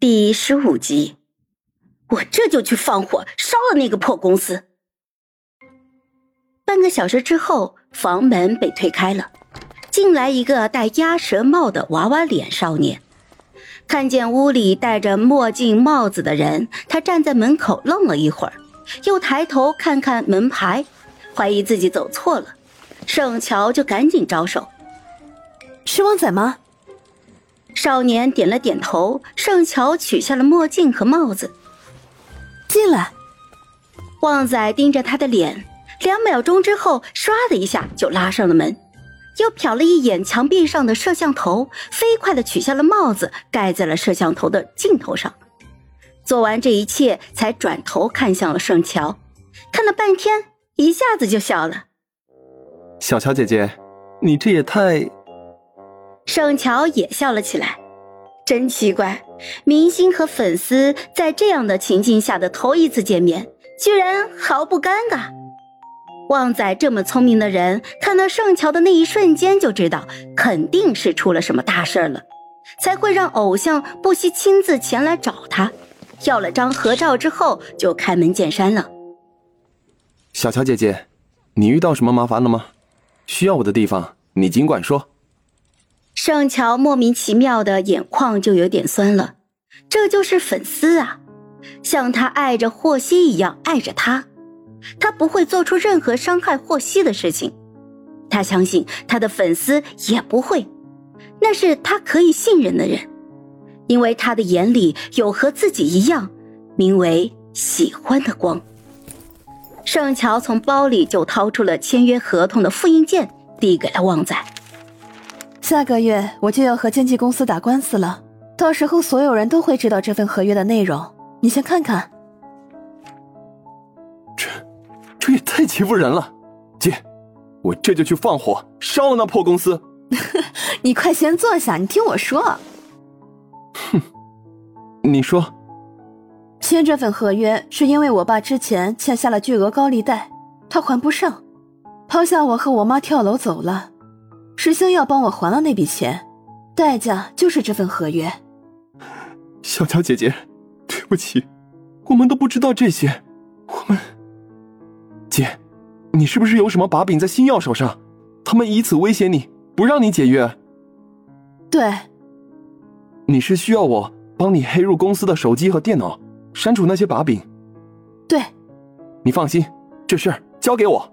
第十五集，我这就去放火烧了那个破公司。半个小时之后，房门被推开了，进来一个戴鸭舌帽的娃娃脸少年。看见屋里戴着墨镜帽子的人，他站在门口愣了一会儿，又抬头看看门牌，怀疑自己走错了。盛乔就赶紧招手：“是旺仔吗？”少年点了点头，盛乔取下了墨镜和帽子，进来。旺仔盯着他的脸，两秒钟之后，唰的一下就拉上了门，又瞟了一眼墙壁上的摄像头，飞快的取下了帽子，盖在了摄像头的镜头上。做完这一切，才转头看向了盛乔，看了半天，一下子就笑了：“小乔姐姐，你这也太……”盛乔也笑了起来，真奇怪，明星和粉丝在这样的情境下的头一次见面，居然毫不尴尬。旺仔这么聪明的人，看到盛乔的那一瞬间就知道，肯定是出了什么大事了，才会让偶像不惜亲自前来找他，要了张合照之后就开门见山了。小乔姐姐，你遇到什么麻烦了吗？需要我的地方，你尽管说。盛乔莫名其妙的眼眶就有点酸了，这就是粉丝啊，像他爱着霍希一样爱着他，他不会做出任何伤害霍希的事情，他相信他的粉丝也不会，那是他可以信任的人，因为他的眼里有和自己一样，名为喜欢的光。盛乔从包里就掏出了签约合同的复印件，递给了旺仔。下个月我就要和经纪公司打官司了，到时候所有人都会知道这份合约的内容。你先看看。这，这也太欺负人了！姐，我这就去放火烧了那破公司。你快先坐下，你听我说。哼，你说。签这份合约是因为我爸之前欠下了巨额高利贷，他还不上，抛下我和我妈跳楼走了。石星要帮我还了那笔钱，代价就是这份合约。小乔姐姐，对不起，我们都不知道这些。我们，姐，你是不是有什么把柄在星耀手上？他们以此威胁你，不让你解约。对。你是需要我帮你黑入公司的手机和电脑，删除那些把柄？对。你放心，这事儿交给我。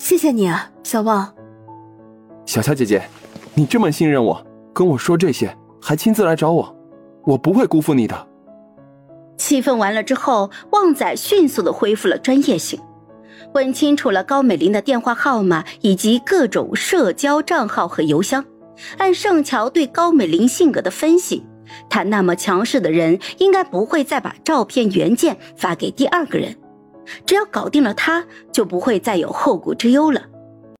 谢谢你啊，小旺。小乔姐姐，你这么信任我，跟我说这些，还亲自来找我，我不会辜负你的。气愤完了之后，旺仔迅速的恢复了专业性，问清楚了高美玲的电话号码以及各种社交账号和邮箱。按盛乔对高美玲性格的分析，她那么强势的人，应该不会再把照片原件发给第二个人。只要搞定了她，就不会再有后顾之忧了。